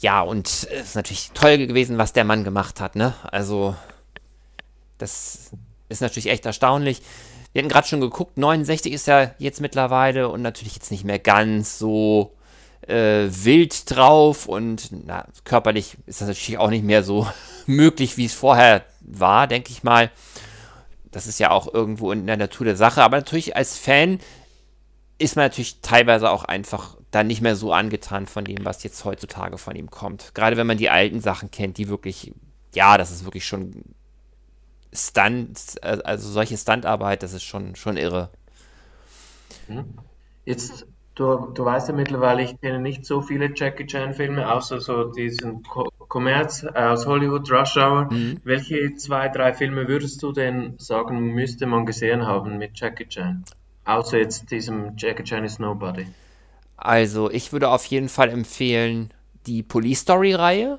Ja, und es ist natürlich toll gewesen, was der Mann gemacht hat, ne? Also, das ist natürlich echt erstaunlich. Wir hatten gerade schon geguckt, 69 ist er jetzt mittlerweile und natürlich jetzt nicht mehr ganz so äh, wild drauf und na, körperlich ist das natürlich auch nicht mehr so möglich, wie es vorher war, denke ich mal. Das ist ja auch irgendwo in der Natur der Sache, aber natürlich als Fan ist man natürlich teilweise auch einfach dann nicht mehr so angetan von dem, was jetzt heutzutage von ihm kommt. Gerade wenn man die alten Sachen kennt, die wirklich, ja, das ist wirklich schon Stunt, also solche Stuntarbeit, das ist schon, schon irre. Mhm. Jetzt, du, du weißt ja mittlerweile, ich kenne nicht so viele Jackie Chan-Filme, außer so diesen Ko Kommerz aus Hollywood, Rush Hour. Mhm. Welche zwei, drei Filme würdest du denn sagen, müsste man gesehen haben mit Jackie Chan? Außer jetzt diesem Jackie Chan is Nobody. Also, ich würde auf jeden Fall empfehlen, die Police Story-Reihe.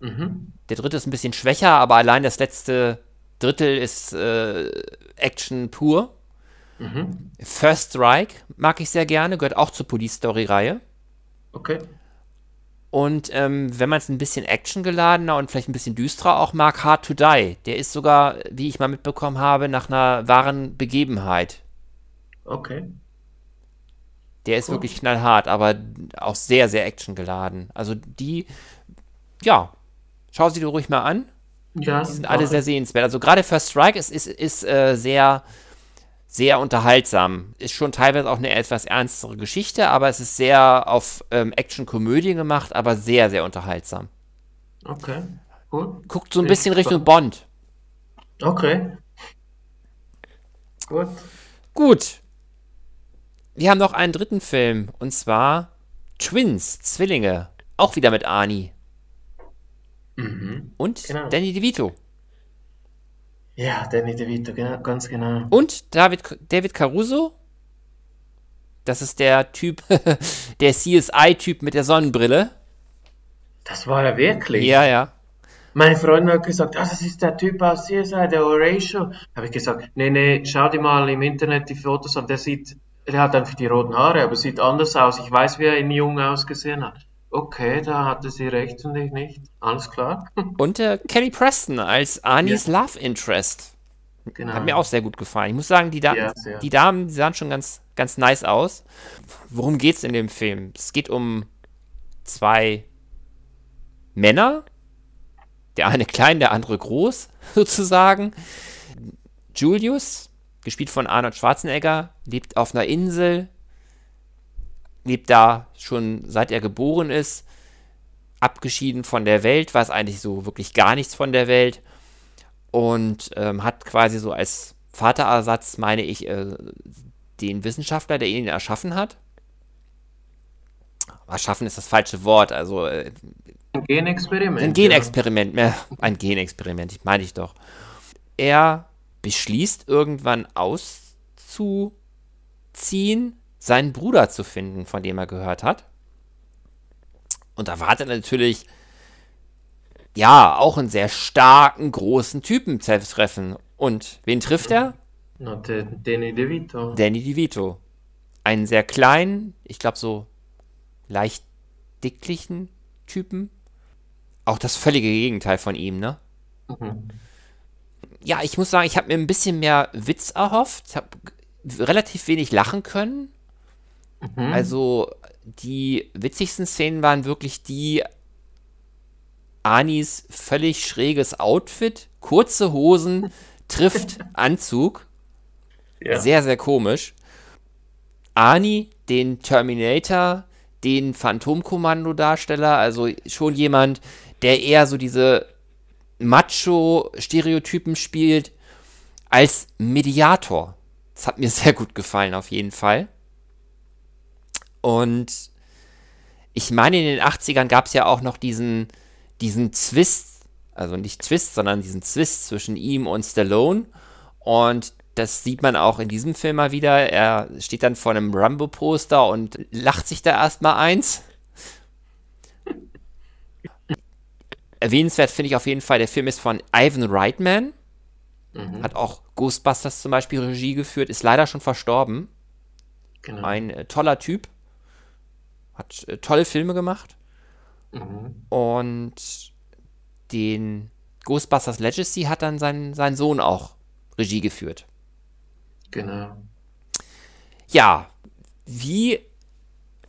Mhm. Der dritte ist ein bisschen schwächer, aber allein das letzte Drittel ist äh, Action pur. Mhm. First Strike mag ich sehr gerne, gehört auch zur Police Story-Reihe. Okay. Und ähm, wenn man es ein bisschen actiongeladener und vielleicht ein bisschen düsterer auch mag, Hard to Die. Der ist sogar, wie ich mal mitbekommen habe, nach einer wahren Begebenheit. Okay. Der ist cool. wirklich knallhart, aber auch sehr, sehr actiongeladen. Also die, ja, schau sie dir ruhig mal an. Ja. Die sind alle sehr sehenswert. Also gerade First Strike ist, ist, ist äh, sehr, sehr unterhaltsam. Ist schon teilweise auch eine etwas ernstere Geschichte, aber es ist sehr auf ähm, Action-Komödie gemacht, aber sehr, sehr unterhaltsam. Okay, gut. Guckt so ein bisschen Richtung Bond. Okay. Gut. Gut. Wir haben noch einen dritten Film und zwar Twins, Zwillinge. Auch wieder mit Ani. Mhm. Und genau. Danny DeVito. Ja, Danny DeVito, genau, ganz genau. Und David, David Caruso. Das ist der Typ, der CSI-Typ mit der Sonnenbrille. Das war er wirklich. Ja, ja. Meine Freundin hat gesagt, ah, das ist der Typ aus CSI, der Horatio. Habe ich gesagt, nee, nee, schau dir mal im Internet die Fotos an. Der sieht, er hat einfach die roten Haare, aber sieht anders aus. Ich weiß, wie er in Jung ausgesehen hat. Okay, da hatte sie recht und ich nicht. Alles klar. Und äh, Kelly Preston als Anis ja. Love Interest. Genau. Hat mir auch sehr gut gefallen. Ich muss sagen, die, da ja, die Damen die sahen schon ganz, ganz nice aus. Worum geht es in dem Film? Es geht um zwei Männer. Der eine klein, der andere groß, sozusagen. Julius, gespielt von Arnold Schwarzenegger, lebt auf einer Insel lebt da schon seit er geboren ist, abgeschieden von der Welt, weiß eigentlich so wirklich gar nichts von der Welt und ähm, hat quasi so als Vaterersatz, meine ich, äh, den Wissenschaftler, der ihn erschaffen hat. Erschaffen ist das falsche Wort, also äh, ein Genexperiment. Ein Genexperiment, ja. ein Genexperiment, ich meine ich doch. Er beschließt irgendwann auszuziehen seinen Bruder zu finden, von dem er gehört hat. Und da wartet natürlich, ja, auch einen sehr starken, großen Typen treffen. Und wen trifft er? No, Danny DeVito. Danny DeVito. Einen sehr kleinen, ich glaube so leicht dicklichen Typen. Auch das völlige Gegenteil von ihm, ne? Mhm. Ja, ich muss sagen, ich habe mir ein bisschen mehr Witz erhofft. Ich habe relativ wenig lachen können. Mhm. Also die witzigsten Szenen waren wirklich die Anis völlig schräges Outfit, kurze Hosen, trifft Anzug. Ja. Sehr, sehr komisch. Ani, den Terminator, den Phantomkommando-Darsteller, also schon jemand, der eher so diese Macho-Stereotypen spielt, als Mediator. Das hat mir sehr gut gefallen, auf jeden Fall. Und ich meine, in den 80ern gab es ja auch noch diesen, diesen Zwist, also nicht Twist, sondern diesen Zwist zwischen ihm und Stallone. Und das sieht man auch in diesem Film mal wieder. Er steht dann vor einem Rambo-Poster und lacht sich da erstmal eins. Erwähnenswert finde ich auf jeden Fall, der Film ist von Ivan Reitman. Mhm. Hat auch Ghostbusters zum Beispiel Regie geführt, ist leider schon verstorben. Genau. Ein äh, toller Typ. Hat äh, tolle Filme gemacht. Mhm. Und den Ghostbusters Legacy hat dann sein, sein Sohn auch Regie geführt. Genau. Ja, wie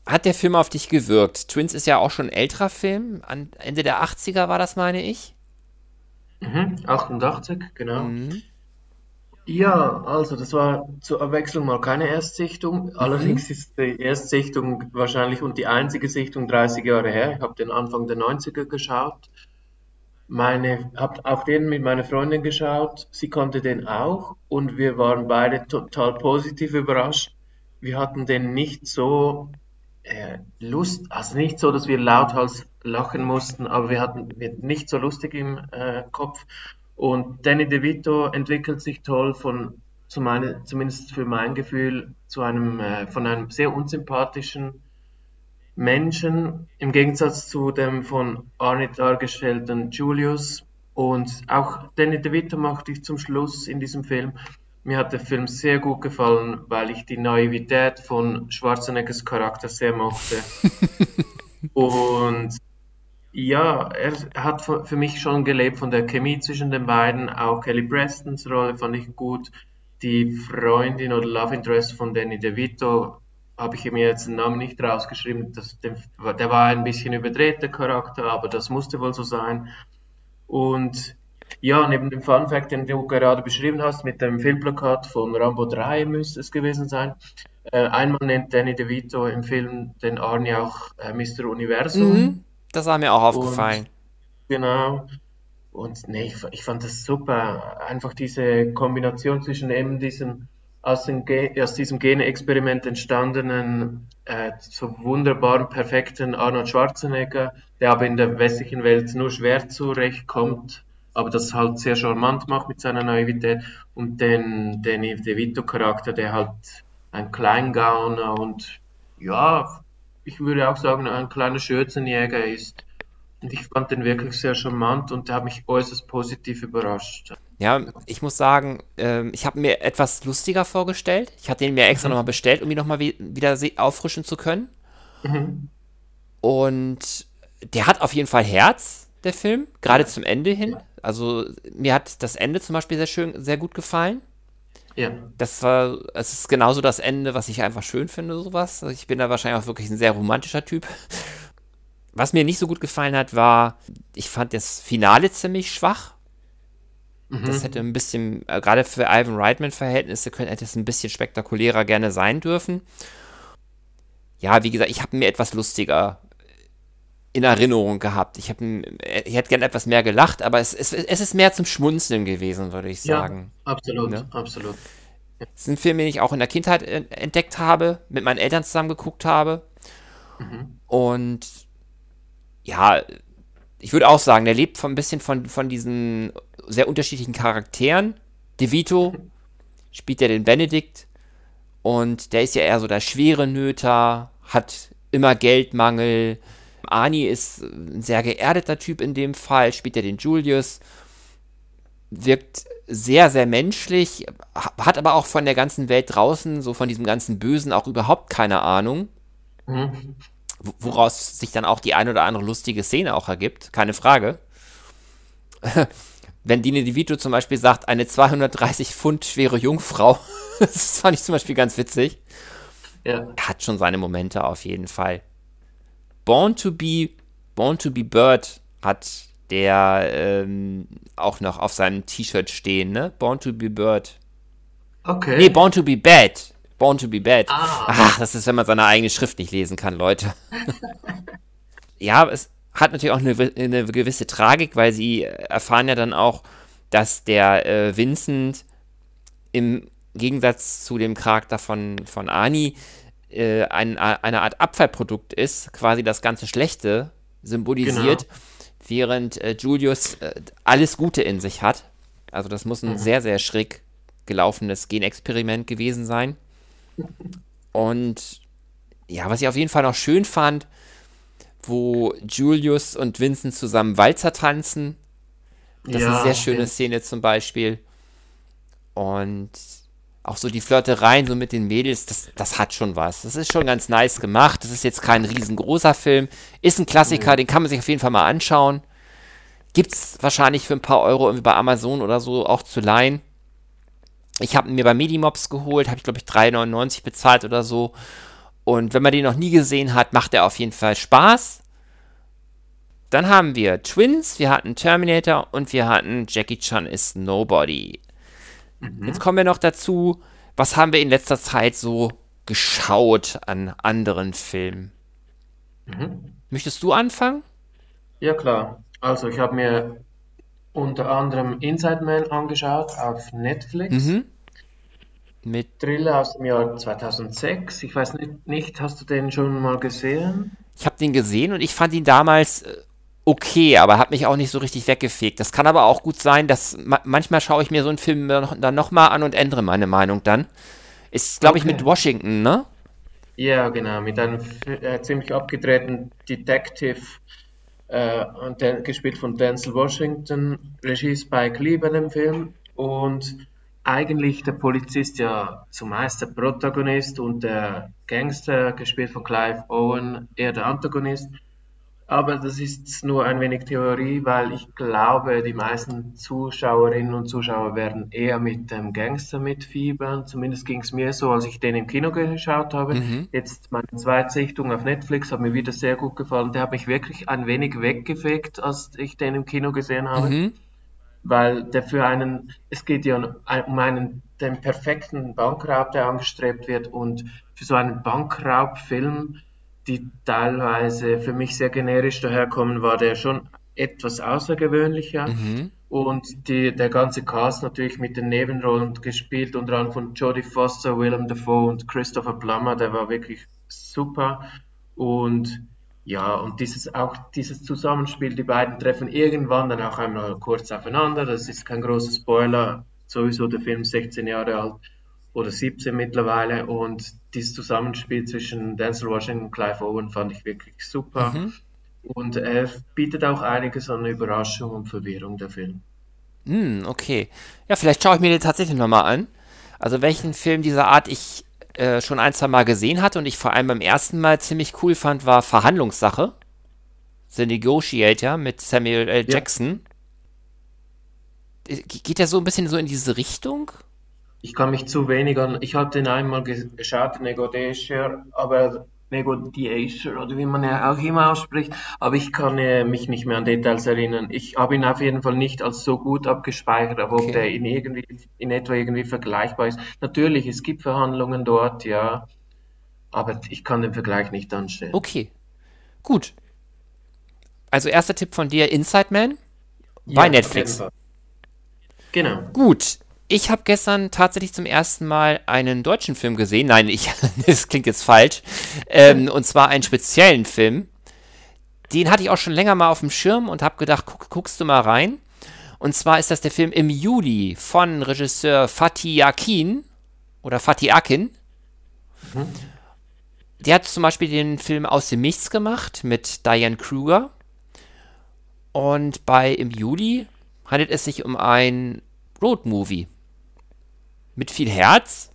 hat der Film auf dich gewirkt? Twins ist ja auch schon ein älterer Film. An Ende der 80er war das, meine ich. Mhm, 88, genau. Mhm. Ja, also das war zur Abwechslung mal keine Erstsichtung. Mhm. Allerdings ist die Erstsichtung wahrscheinlich und die einzige Sichtung 30 Jahre her. Ich habe den Anfang der 90er geschaut. Meine, habe auch den mit meiner Freundin geschaut. Sie konnte den auch und wir waren beide total positiv überrascht. Wir hatten den nicht so äh, Lust, also nicht so, dass wir lauthals lachen mussten, aber wir hatten nicht so lustig im äh, Kopf. Und Danny DeVito entwickelt sich toll von, zu meine, zumindest für mein Gefühl, zu einem, äh, von einem sehr unsympathischen Menschen, im Gegensatz zu dem von Arnie dargestellten Julius. Und auch Danny DeVito macht ich zum Schluss in diesem Film mir hat der Film sehr gut gefallen, weil ich die Naivität von Schwarzeneggers Charakter sehr mochte. und ja, er hat für mich schon gelebt von der Chemie zwischen den beiden. Auch Kelly Prestons Rolle fand ich gut. Die Freundin oder Love Interest von Danny DeVito habe ich mir jetzt den Namen nicht rausgeschrieben. Das, der, der war ein bisschen überdrehter Charakter, aber das musste wohl so sein. Und ja, neben dem Fun Fact, den du gerade beschrieben hast, mit dem Filmplakat von Rambo 3 müsste es gewesen sein. Äh, einmal nennt Danny DeVito im Film den Arnie auch äh, Mr. Universum. Mhm, das war mir auch aufgefallen. Und, genau. Und nee, ich, ich, fand das super. Einfach diese Kombination zwischen eben diesem aus, aus diesem Gene-Experiment entstandenen, äh, so wunderbaren, perfekten Arnold Schwarzenegger, der aber in der westlichen Welt nur schwer zurechtkommt aber das halt sehr charmant macht mit seiner Naivität und den, den DeVito-Charakter, der halt ein Kleingauner und ja, ich würde auch sagen, ein kleiner Schürzenjäger ist. Und ich fand den wirklich sehr charmant und der hat mich äußerst positiv überrascht. Ja, ich muss sagen, äh, ich habe mir etwas lustiger vorgestellt. Ich hatte ihn mir extra mhm. nochmal bestellt, um ihn nochmal wieder auffrischen zu können. Mhm. Und der hat auf jeden Fall Herz, der Film, gerade zum Ende hin. Also mir hat das Ende zum Beispiel sehr schön, sehr gut gefallen. Ja. Das war, es ist genauso das Ende, was ich einfach schön finde, sowas. Also ich bin da wahrscheinlich auch wirklich ein sehr romantischer Typ. Was mir nicht so gut gefallen hat, war, ich fand das Finale ziemlich schwach. Mhm. Das hätte ein bisschen, äh, gerade für Ivan Reitman-Verhältnisse, hätte es ein bisschen spektakulärer gerne sein dürfen. Ja, wie gesagt, ich habe mir etwas lustiger in Erinnerung gehabt. Ich, hab, ich hätte gern etwas mehr gelacht, aber es, es, es ist mehr zum Schmunzeln gewesen, würde ich sagen. Ja, absolut, ne? absolut. Es ist ein Film, den ich auch in der Kindheit entdeckt habe, mit meinen Eltern zusammen geguckt habe. Mhm. Und ja, ich würde auch sagen, der lebt von ein bisschen von, von diesen sehr unterschiedlichen Charakteren. DeVito spielt ja den Benedikt und der ist ja eher so der schwere Nöter, hat immer Geldmangel, Ani ist ein sehr geerdeter Typ in dem Fall, spielt ja den Julius, wirkt sehr, sehr menschlich, hat aber auch von der ganzen Welt draußen, so von diesem ganzen Bösen, auch überhaupt keine Ahnung. Mhm. Woraus sich dann auch die ein oder andere lustige Szene auch ergibt, keine Frage. Wenn Dine DeVito zum Beispiel sagt, eine 230 Pfund schwere Jungfrau, das fand ich zum Beispiel ganz witzig. Ja. Hat schon seine Momente auf jeden Fall. Born to be, Born to be Bird hat der ähm, auch noch auf seinem T-Shirt stehen, ne? Born to be Bird. Okay. Nee, Born to be Bad. Born to be Bad. Ah. Ach, das ist, wenn man seine eigene Schrift nicht lesen kann, Leute. ja, es hat natürlich auch eine, eine, gewisse Tragik, weil sie erfahren ja dann auch, dass der äh, Vincent im Gegensatz zu dem Charakter von, von Ani äh, ein, eine Art Abfallprodukt ist, quasi das ganze Schlechte symbolisiert, genau. während äh, Julius äh, alles Gute in sich hat. Also das muss ein mhm. sehr, sehr schräg gelaufenes Genexperiment gewesen sein. Und ja, was ich auf jeden Fall noch schön fand, wo Julius und Vincent zusammen Walzer tanzen. Das ja, ist eine sehr schöne ja. Szene zum Beispiel. Und auch so die Flirtereien so mit den Mädels, das, das hat schon was. Das ist schon ganz nice gemacht. Das ist jetzt kein riesengroßer Film. Ist ein Klassiker, mhm. den kann man sich auf jeden Fall mal anschauen. Gibt es wahrscheinlich für ein paar Euro irgendwie bei Amazon oder so auch zu leihen. Ich habe ihn mir bei Medimobs geholt, habe ich glaube ich 3,99 bezahlt oder so. Und wenn man den noch nie gesehen hat, macht er auf jeden Fall Spaß. Dann haben wir Twins, wir hatten Terminator und wir hatten Jackie Chan is Nobody. Mhm. Jetzt kommen wir noch dazu, was haben wir in letzter Zeit so geschaut an anderen Filmen? Mhm. Möchtest du anfangen? Ja, klar. Also, ich habe mir unter anderem Inside Man angeschaut auf Netflix. Mhm. Mit Thriller aus dem Jahr 2006. Ich weiß nicht, nicht hast du den schon mal gesehen? Ich habe den gesehen und ich fand ihn damals äh, okay, aber hat mich auch nicht so richtig weggefegt. Das kann aber auch gut sein, dass ma manchmal schaue ich mir so einen Film dann nochmal an und ändere meine Meinung dann. Ist, glaube okay. ich, mit Washington, ne? Ja, genau, mit einem äh, ziemlich abgedrehten Detective äh, und der, gespielt von Denzel Washington, Regie Spike Lee bei dem Film und eigentlich der Polizist ja zumeist der Protagonist und der Gangster, gespielt von Clive Owen, eher der Antagonist. Aber das ist nur ein wenig Theorie, weil ich glaube, die meisten Zuschauerinnen und Zuschauer werden eher mit dem Gangster mitfiebern. Zumindest ging es mir so, als ich den im Kino geschaut habe. Mhm. Jetzt meine Zweitsichtung auf Netflix hat mir wieder sehr gut gefallen. Der hat mich wirklich ein wenig weggefegt, als ich den im Kino gesehen habe. Mhm. Weil der für einen, es geht ja um einen, den perfekten Bankraub, der angestrebt wird. Und für so einen Bankraubfilm die teilweise für mich sehr generisch daherkommen, war der schon etwas außergewöhnlicher. Mhm. Und die, der ganze Cast natürlich mit den Nebenrollen gespielt, unter anderem von Jodie Foster, Willem Dafoe und Christopher Plummer, der war wirklich super. Und ja, und dieses auch dieses Zusammenspiel, die beiden treffen irgendwann dann auch einmal kurz aufeinander. Das ist kein großer Spoiler, sowieso der Film 16 Jahre alt oder 17 mittlerweile. Und dieses Zusammenspiel zwischen Denzel Washington und Clive Owen fand ich wirklich super. Mhm. Und er bietet auch einiges an Überraschung und Verwirrung, der Film. Mm, okay. Ja, vielleicht schaue ich mir den tatsächlich nochmal an. Also welchen Film dieser Art ich äh, schon ein, zwei Mal gesehen hatte und ich vor allem beim ersten Mal ziemlich cool fand, war Verhandlungssache. The Negotiator mit Samuel L. Jackson. Ja. Äh, geht der so ein bisschen so in diese Richtung? Ich kann mich zu wenig an. Ich habe den einmal geschaut, Negotiator, aber Negotiator oder wie man ja auch immer ausspricht, aber ich kann äh, mich nicht mehr an Details erinnern. Ich habe ihn auf jeden Fall nicht als so gut abgespeichert, aber okay. ob der in irgendwie in etwa irgendwie vergleichbar ist. Natürlich, es gibt Verhandlungen dort, ja, aber ich kann den Vergleich nicht anstellen. Okay, gut. Also erster Tipp von dir, Inside Man bei ja, Netflix. Genau. Gut, ich habe gestern tatsächlich zum ersten Mal einen deutschen Film gesehen. Nein, ich, das klingt jetzt falsch. Ähm, und zwar einen speziellen Film. Den hatte ich auch schon länger mal auf dem Schirm und habe gedacht, guck, guckst du mal rein. Und zwar ist das der Film im Juli von Regisseur Fatih Akin oder Fatih Akin. Mhm. Der hat zum Beispiel den Film Aus dem Nichts gemacht mit Diane Kruger. Und bei Im Juli handelt es sich um ein Roadmovie mit viel Herz.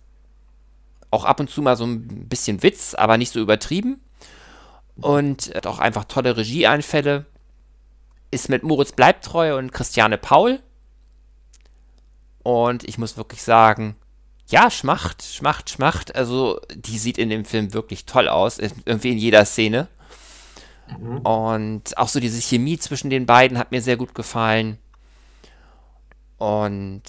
Auch ab und zu mal so ein bisschen Witz, aber nicht so übertrieben. Und hat auch einfach tolle Regieeinfälle. Ist mit Moritz Bleibtreu und Christiane Paul. Und ich muss wirklich sagen, ja, schmacht, schmacht, schmacht. Also, die sieht in dem Film wirklich toll aus. Irgendwie in jeder Szene. Mhm. Und auch so diese Chemie zwischen den beiden hat mir sehr gut gefallen. Und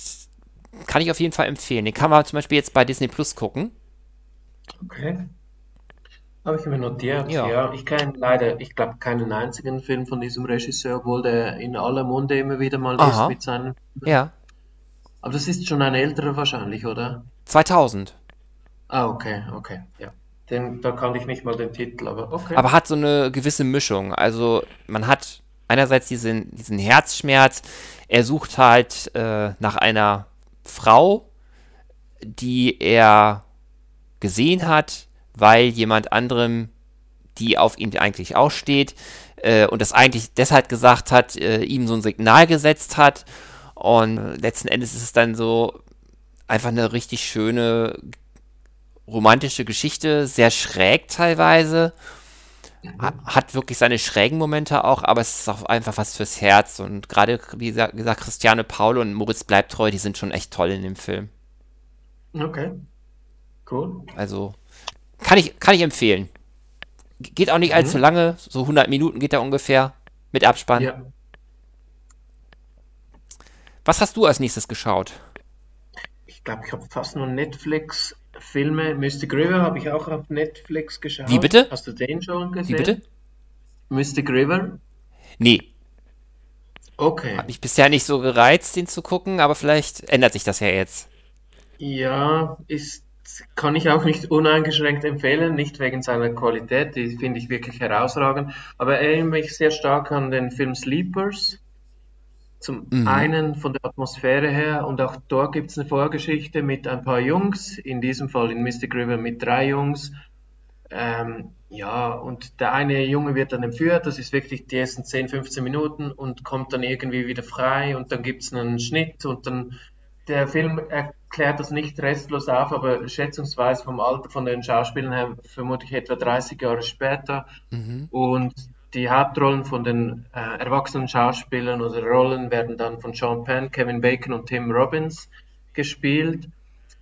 kann ich auf jeden Fall empfehlen. Den kann man zum Beispiel jetzt bei Disney Plus gucken. Okay. Habe ich mir notiert. Ja, ja ich kenne leider, ich glaube, keinen einzigen Film von diesem Regisseur, obwohl der in aller Munde immer wieder mal Aha. ist mit seinen. Ja. Aber das ist schon ein älterer wahrscheinlich, oder? 2000. Ah, okay, okay, ja. Den, da kannte ich nicht mal den Titel, aber okay. Aber hat so eine gewisse Mischung. Also man hat einerseits diesen, diesen Herzschmerz, er sucht halt äh, nach einer Frau, die er gesehen hat, weil jemand anderem, die auf ihn eigentlich auch steht, äh, und das eigentlich deshalb gesagt hat, äh, ihm so ein Signal gesetzt hat. Und letzten Endes ist es dann so einfach eine richtig schöne romantische Geschichte, sehr schräg teilweise. Hat wirklich seine schrägen Momente auch, aber es ist auch einfach was fürs Herz. Und gerade, wie gesagt, Christiane Paul und Moritz Bleibtreu, die sind schon echt toll in dem Film. Okay. Cool. Also, kann ich, kann ich empfehlen. Geht auch nicht allzu mhm. lange, so 100 Minuten geht er ungefähr mit Abspann. Ja. Was hast du als nächstes geschaut? Ich glaube, ich habe fast nur Netflix-Filme. Mystic River habe ich auch auf Netflix geschaut. Wie bitte? Hast du den schon gesehen? Wie bitte? Mystic River? Nee. Okay. Hat mich bisher nicht so gereizt, den zu gucken, aber vielleicht ändert sich das ja jetzt. Ja, ist, kann ich auch nicht uneingeschränkt empfehlen, nicht wegen seiner Qualität, die finde ich wirklich herausragend, aber erinnere mich sehr stark an den Film Sleepers zum mhm. einen von der Atmosphäre her und auch dort gibt es eine Vorgeschichte mit ein paar Jungs, in diesem Fall in Mystic River mit drei Jungs. Ähm, ja, und der eine Junge wird dann entführt, das ist wirklich die ersten 10, 15 Minuten und kommt dann irgendwie wieder frei und dann gibt es einen Schnitt und dann der Film erklärt das nicht restlos auf, aber schätzungsweise vom Alter von den Schauspielern her vermutlich etwa 30 Jahre später. Mhm. Und die Hauptrollen von den äh, erwachsenen Schauspielern oder Rollen werden dann von Sean Penn, Kevin Bacon und Tim Robbins gespielt.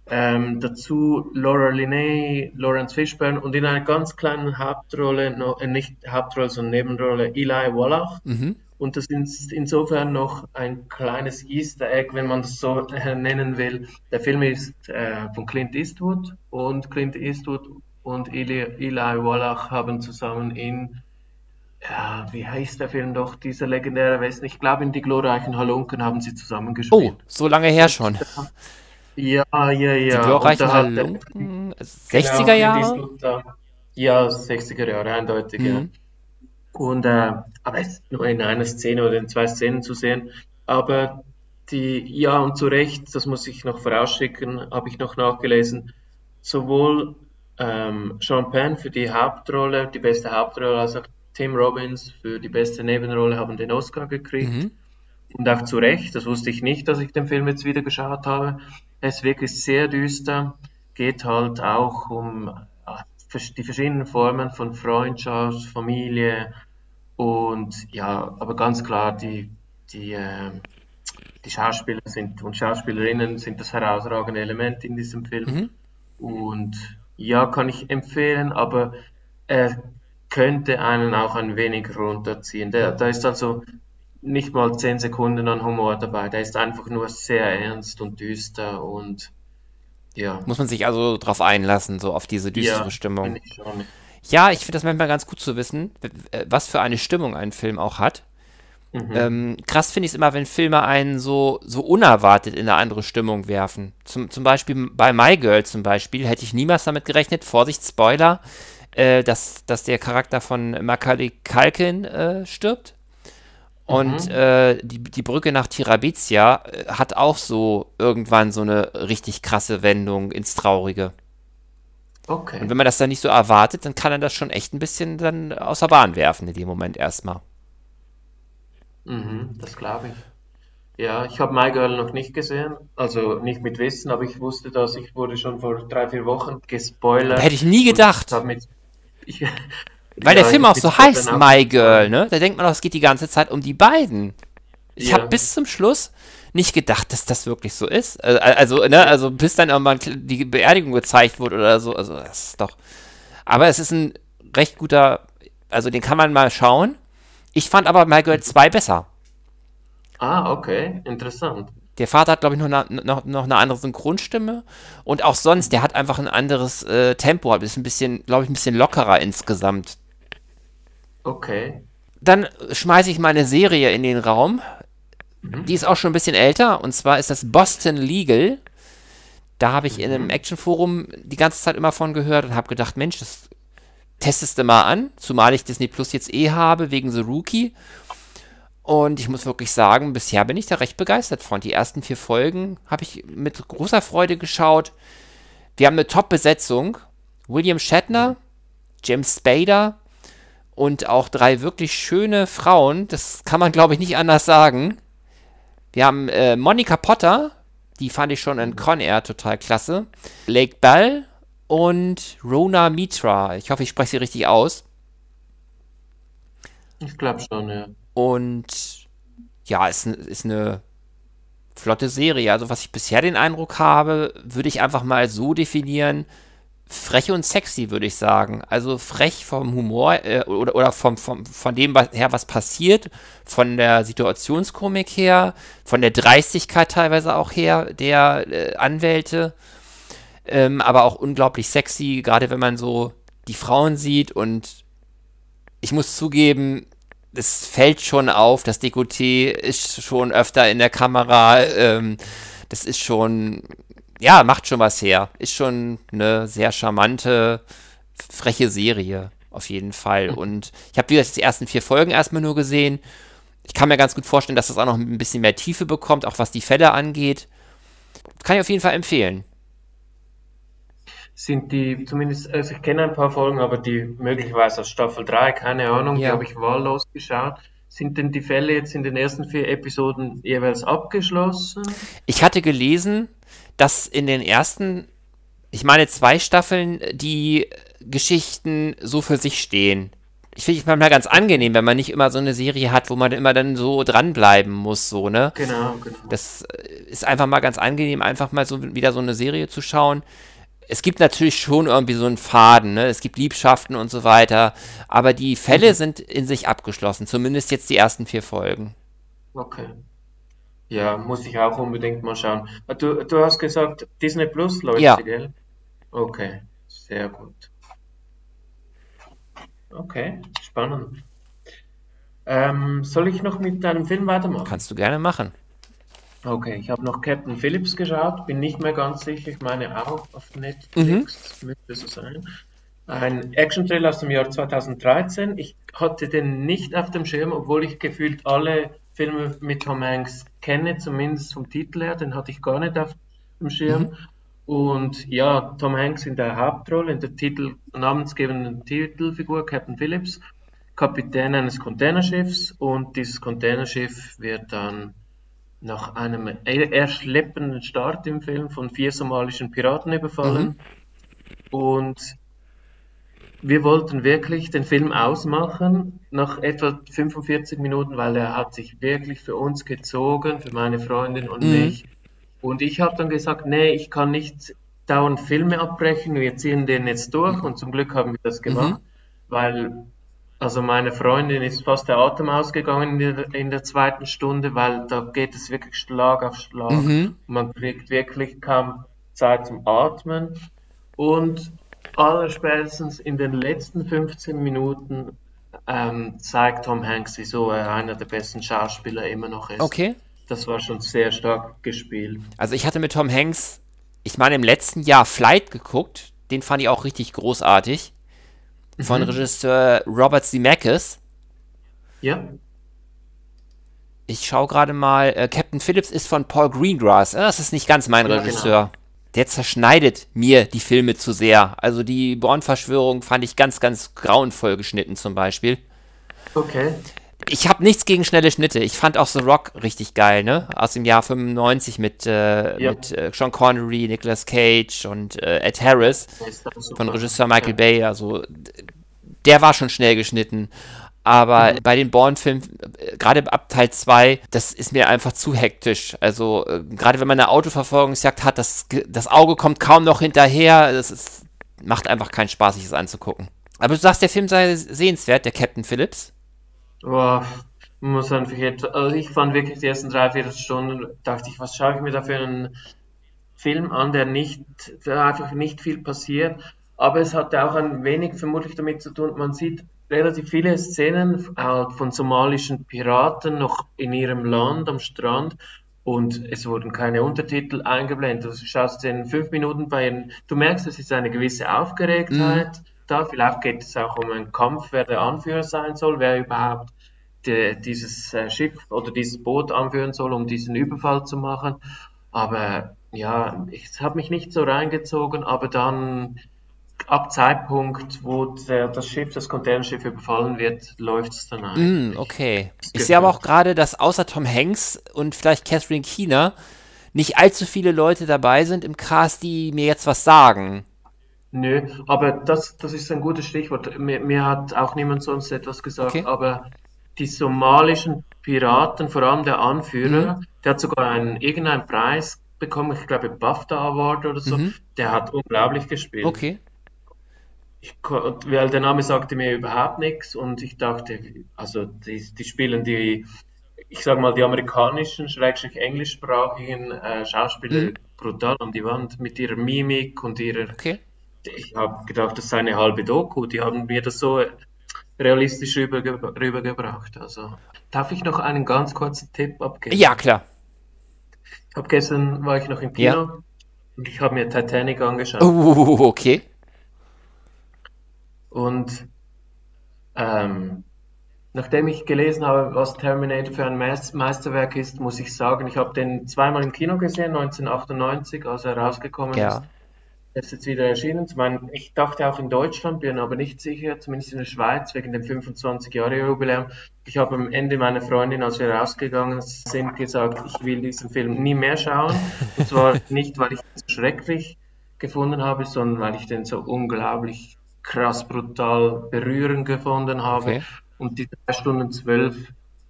Ähm, dazu Laura Linney, Lawrence Fishburne und in einer ganz kleinen Hauptrolle, no, äh, nicht Hauptrolle, sondern Nebenrolle, Eli Wallach. Mhm. Und das ist insofern noch ein kleines Easter Egg, wenn man das so äh, nennen will. Der Film ist äh, von Clint Eastwood und Clint Eastwood und Eli, Eli Wallach haben zusammen in ja, wie heißt der Film doch, dieser legendäre Westen? Ich glaube, in Die glorreichen Halunken haben sie zusammengespielt. Oh, so lange her schon. Ja, ja, ja. Die glorreichen Halunken, 60er genau, Jahre? ja, 60er Jahre, eindeutig, mhm. ja. Und, äh, aber es ist nur in einer Szene oder in zwei Szenen zu sehen. Aber die, ja, und zu Recht, das muss ich noch vorausschicken, habe ich noch nachgelesen, sowohl ähm, Sean Penn für die Hauptrolle, die beste Hauptrolle, als auch Tim Robbins für die beste Nebenrolle haben den Oscar gekriegt. Mhm. Und auch zu Recht, das wusste ich nicht, dass ich den Film jetzt wieder geschaut habe. Er ist wirklich sehr düster, geht halt auch um ah, die verschiedenen Formen von Freundschaft, Familie und ja, aber ganz klar, die, die, äh, die Schauspieler sind und Schauspielerinnen sind das herausragende Element in diesem Film. Mhm. Und ja, kann ich empfehlen, aber er könnte einen auch ein wenig runterziehen. Der, da ist also nicht mal zehn Sekunden an Humor dabei. Der ist einfach nur sehr ernst und düster und ja. Muss man sich also drauf einlassen, so auf diese düstere ja, Stimmung. Ich ja, ich finde das manchmal ganz gut zu wissen, was für eine Stimmung ein Film auch hat. Mhm. Ähm, krass finde ich es immer, wenn Filme einen so, so unerwartet in eine andere Stimmung werfen. Zum, zum Beispiel bei My Girl zum Beispiel hätte ich niemals damit gerechnet, Vorsicht, Spoiler, äh, dass, dass der Charakter von Macaulay Culkin äh, stirbt. Und mhm. äh, die, die Brücke nach Tirabizia äh, hat auch so irgendwann so eine richtig krasse Wendung ins Traurige. Okay. Und wenn man das dann nicht so erwartet, dann kann er das schon echt ein bisschen dann außer Bahn werfen in dem Moment erstmal. Mhm, das glaube ich. Ja, ich habe My Girl noch nicht gesehen, also nicht mit Wissen, aber ich wusste das, ich wurde schon vor drei, vier Wochen gespoilert. Hätte ich nie gedacht. Mit, ich, Weil ja, der Film auch so heißt, My Girl, ne? Da denkt man doch, es geht die ganze Zeit um die beiden. Ich ja. habe bis zum Schluss nicht gedacht, dass das wirklich so ist. Also, also, ne, also bis dann irgendwann die Beerdigung gezeigt wurde oder so. Also, das ist doch. Aber es ist ein recht guter. Also, den kann man mal schauen. Ich fand aber My Girl 2 besser. Ah, okay. Interessant. Der Vater hat, glaube ich, noch eine, noch, noch eine andere Synchronstimme. Und auch sonst, der hat einfach ein anderes äh, Tempo. Ist ein bisschen, glaube ich, ein bisschen lockerer insgesamt. Okay. Dann schmeiße ich mal eine Serie in den Raum. Mhm. Die ist auch schon ein bisschen älter. Und zwar ist das Boston Legal. Da habe ich in einem mhm. Actionforum die ganze Zeit immer von gehört und habe gedacht, Mensch, das testest du mal an. Zumal ich Disney Plus jetzt eh habe, wegen The Rookie. Und ich muss wirklich sagen, bisher bin ich da recht begeistert von. Die ersten vier Folgen habe ich mit großer Freude geschaut. Wir haben eine Top-Besetzung. William Shatner, James Spader und auch drei wirklich schöne Frauen. Das kann man, glaube ich, nicht anders sagen. Wir haben äh, Monica Potter, Die fand ich schon in. Con Air total klasse. Lake Bell und Rona Mitra. Ich hoffe, ich spreche sie richtig aus. Ich glaube schon, ja. Und ja, ist, ist eine flotte Serie. Also, was ich bisher den Eindruck habe, würde ich einfach mal so definieren: frech und sexy, würde ich sagen. Also frech vom Humor äh, oder, oder vom, vom, von dem her, was passiert, von der Situationskomik her, von der Dreistigkeit teilweise auch her der äh, Anwälte, ähm, aber auch unglaublich sexy, gerade wenn man so die Frauen sieht und ich muss zugeben, es fällt schon auf, das Dekolleté ist schon öfter in der Kamera, ähm, das ist schon ja, macht schon was her. Ist schon eine sehr charmante, freche Serie, auf jeden Fall. Mhm. Und ich habe, wie gesagt, die ersten vier Folgen erstmal nur gesehen. Ich kann mir ganz gut vorstellen, dass das auch noch ein bisschen mehr Tiefe bekommt, auch was die Fälle angeht. Kann ich auf jeden Fall empfehlen. Sind die, zumindest, also ich kenne ein paar Folgen, aber die möglicherweise aus Staffel 3, keine Ahnung, ja. die habe ich wahllos geschaut. Sind denn die Fälle jetzt in den ersten vier Episoden jeweils abgeschlossen? Ich hatte gelesen, dass in den ersten, ich meine, zwei Staffeln die Geschichten so für sich stehen. Ich finde es manchmal ganz angenehm, wenn man nicht immer so eine Serie hat, wo man immer dann so dranbleiben muss, so, ne? Genau, genau. Das ist einfach mal ganz angenehm, einfach mal so wieder so eine Serie zu schauen. Es gibt natürlich schon irgendwie so einen Faden, ne? Es gibt Liebschaften und so weiter, aber die Fälle mhm. sind in sich abgeschlossen, zumindest jetzt die ersten vier Folgen. Okay. Ja, muss ich auch unbedingt mal schauen. Ah, du, du hast gesagt, Disney Plus läuft ja. gell? Okay, sehr gut. Okay, spannend. Ähm, soll ich noch mit deinem Film weitermachen? Kannst du gerne machen. Okay, ich habe noch Captain Phillips geschaut, bin nicht mehr ganz sicher, ich meine auch auf Netflix, mhm. müsste so sein. Ein Action-Thriller aus dem Jahr 2013. Ich hatte den nicht auf dem Schirm, obwohl ich gefühlt alle Filme mit Tom Hanks kenne, zumindest vom Titel her, den hatte ich gar nicht auf dem Schirm. Mhm. Und ja, Tom Hanks in der Hauptrolle, in der Titel, namensgebenden Titelfigur, Captain Phillips, Kapitän eines Containerschiffs und dieses Containerschiff wird dann nach einem erschleppenden Start im Film von vier somalischen Piraten überfallen. Mhm. Und wir wollten wirklich den Film ausmachen nach etwa 45 Minuten, weil er hat sich wirklich für uns gezogen, für meine Freundin und mhm. mich. Und ich habe dann gesagt, nee, ich kann nicht dauernd Filme abbrechen, wir ziehen den jetzt durch und zum Glück haben wir das gemacht, mhm. weil also meine Freundin ist fast der Atem ausgegangen in der, in der, zweiten Stunde, weil da geht es wirklich Schlag auf Schlag. Mhm. Man kriegt wirklich kaum Zeit zum Atmen. Und allerspätestens in den letzten 15 Minuten ähm, zeigt Tom Hanks, wieso er einer der besten Schauspieler immer noch ist. Okay. Das war schon sehr stark gespielt. Also ich hatte mit Tom Hanks, ich meine im letzten Jahr Flight geguckt, den fand ich auch richtig großartig. Von mhm. Regisseur Robert Zemeckis. Ja. Ich schaue gerade mal, äh, Captain Phillips ist von Paul Greengrass. Äh, das ist nicht ganz mein ja, Regisseur. Genau der zerschneidet mir die Filme zu sehr. Also die Born-Verschwörung fand ich ganz, ganz grauenvoll geschnitten zum Beispiel. Okay. Ich habe nichts gegen schnelle Schnitte. Ich fand auch The Rock richtig geil, ne? Aus dem Jahr 95 mit, äh, ja. mit äh, Sean Connery, Nicolas Cage und äh, Ed Harris von Regisseur Michael ja. Bay. Also der war schon schnell geschnitten. Aber mhm. bei den Born-Filmen, äh, gerade ab Teil 2, das ist mir einfach zu hektisch. Also, äh, gerade wenn man eine Autoverfolgungsjagd hat, das, das Auge kommt kaum noch hinterher. Das ist, macht einfach keinen Spaß, sich das anzugucken. Aber du sagst, der Film sei sehenswert, der Captain Phillips? Boah, muss jetzt, also ich fand wirklich die ersten drei, vier Stunden, dachte ich, was schaue ich mir da für einen Film an, der nicht, der einfach nicht viel passiert. Aber es hatte auch ein wenig vermutlich damit zu tun, man sieht relativ viele Szenen halt von somalischen Piraten noch in ihrem Land am Strand und es wurden keine Untertitel eingeblendet. Du schaust in fünf Minuten bei ihnen, du merkst, es ist eine gewisse Aufgeregtheit mhm. Da. Vielleicht geht es auch um einen Kampf, wer der Anführer sein soll, wer überhaupt die, dieses äh, Schiff oder dieses Boot anführen soll, um diesen Überfall zu machen. Aber ja, ich habe mich nicht so reingezogen, aber dann ab Zeitpunkt, wo der, das Schiff, das Containerschiff überfallen wird, läuft es dann ein. Mm, okay. Ich sehe aber auch gerade, dass außer Tom Hanks und vielleicht Catherine Keener nicht allzu viele Leute dabei sind im Cast, die mir jetzt was sagen. Nö, aber das, das ist ein gutes Stichwort. Mir, mir hat auch niemand sonst etwas gesagt, okay. aber die somalischen Piraten, vor allem der Anführer, mhm. der hat sogar einen, irgendeinen Preis bekommen, ich glaube BAFTA Award oder so, mhm. der hat unglaublich gespielt. Okay. Ich, weil der Name sagte mir überhaupt nichts und ich dachte, also die, die spielen die, ich sag mal, die amerikanischen, schrägstrich englischsprachigen äh, Schauspieler mhm. brutal an die Wand mit ihrer Mimik und ihrer. Okay. Ich habe gedacht, das sei eine halbe Doku. Die haben mir das so realistisch rüberge rübergebracht. Also darf ich noch einen ganz kurzen Tipp abgeben? Ja, klar. Ich habe gestern war ich noch im Kino ja. und ich habe mir Titanic angeschaut. Uh, okay. Und ähm, nachdem ich gelesen habe, was Terminator für ein Meisterwerk ist, muss ich sagen, ich habe den zweimal im Kino gesehen, 1998, als er rausgekommen ja. ist. Er ist jetzt wieder erschienen. Ich dachte auch in Deutschland, bin aber nicht sicher, zumindest in der Schweiz, wegen dem 25-Jahre-Jubiläum. Ich habe am Ende meiner Freundin, als wir rausgegangen sind, gesagt, ich will diesen Film nie mehr schauen. Und zwar nicht, weil ich ihn so schrecklich gefunden habe, sondern weil ich den so unglaublich krass brutal berührend gefunden habe. Okay. Und die drei Stunden zwölf,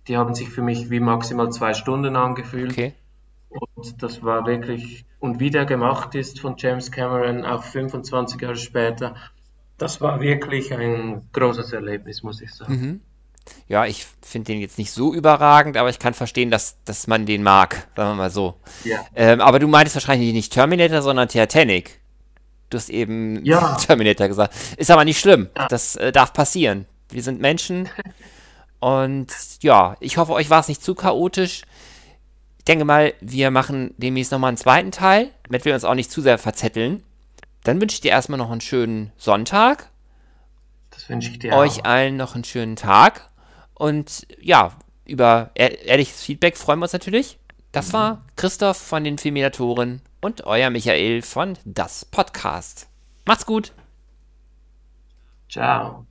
die haben sich für mich wie maximal zwei Stunden angefühlt. Okay. Und das war wirklich, und wie der gemacht ist von James Cameron, auch 25 Jahre später, das war wirklich ein großes Erlebnis, muss ich sagen. Mhm. Ja, ich finde den jetzt nicht so überragend, aber ich kann verstehen, dass, dass man den mag, sagen wir mal so. Ja. Ähm, aber du meintest wahrscheinlich nicht Terminator, sondern Titanic. Du hast eben ja. Terminator gesagt. Ist aber nicht schlimm. Ja. Das äh, darf passieren. Wir sind Menschen. Und ja, ich hoffe, euch war es nicht zu chaotisch. Ich denke mal, wir machen demnächst nochmal einen zweiten Teil, damit wir uns auch nicht zu sehr verzetteln. Dann wünsche ich dir erstmal noch einen schönen Sonntag. Das wünsche ich dir Euch auch. allen noch einen schönen Tag. Und ja, über ehrliches Feedback freuen wir uns natürlich. Das war Christoph von den Filminatoren und euer Michael von Das Podcast. Macht's gut. Ciao.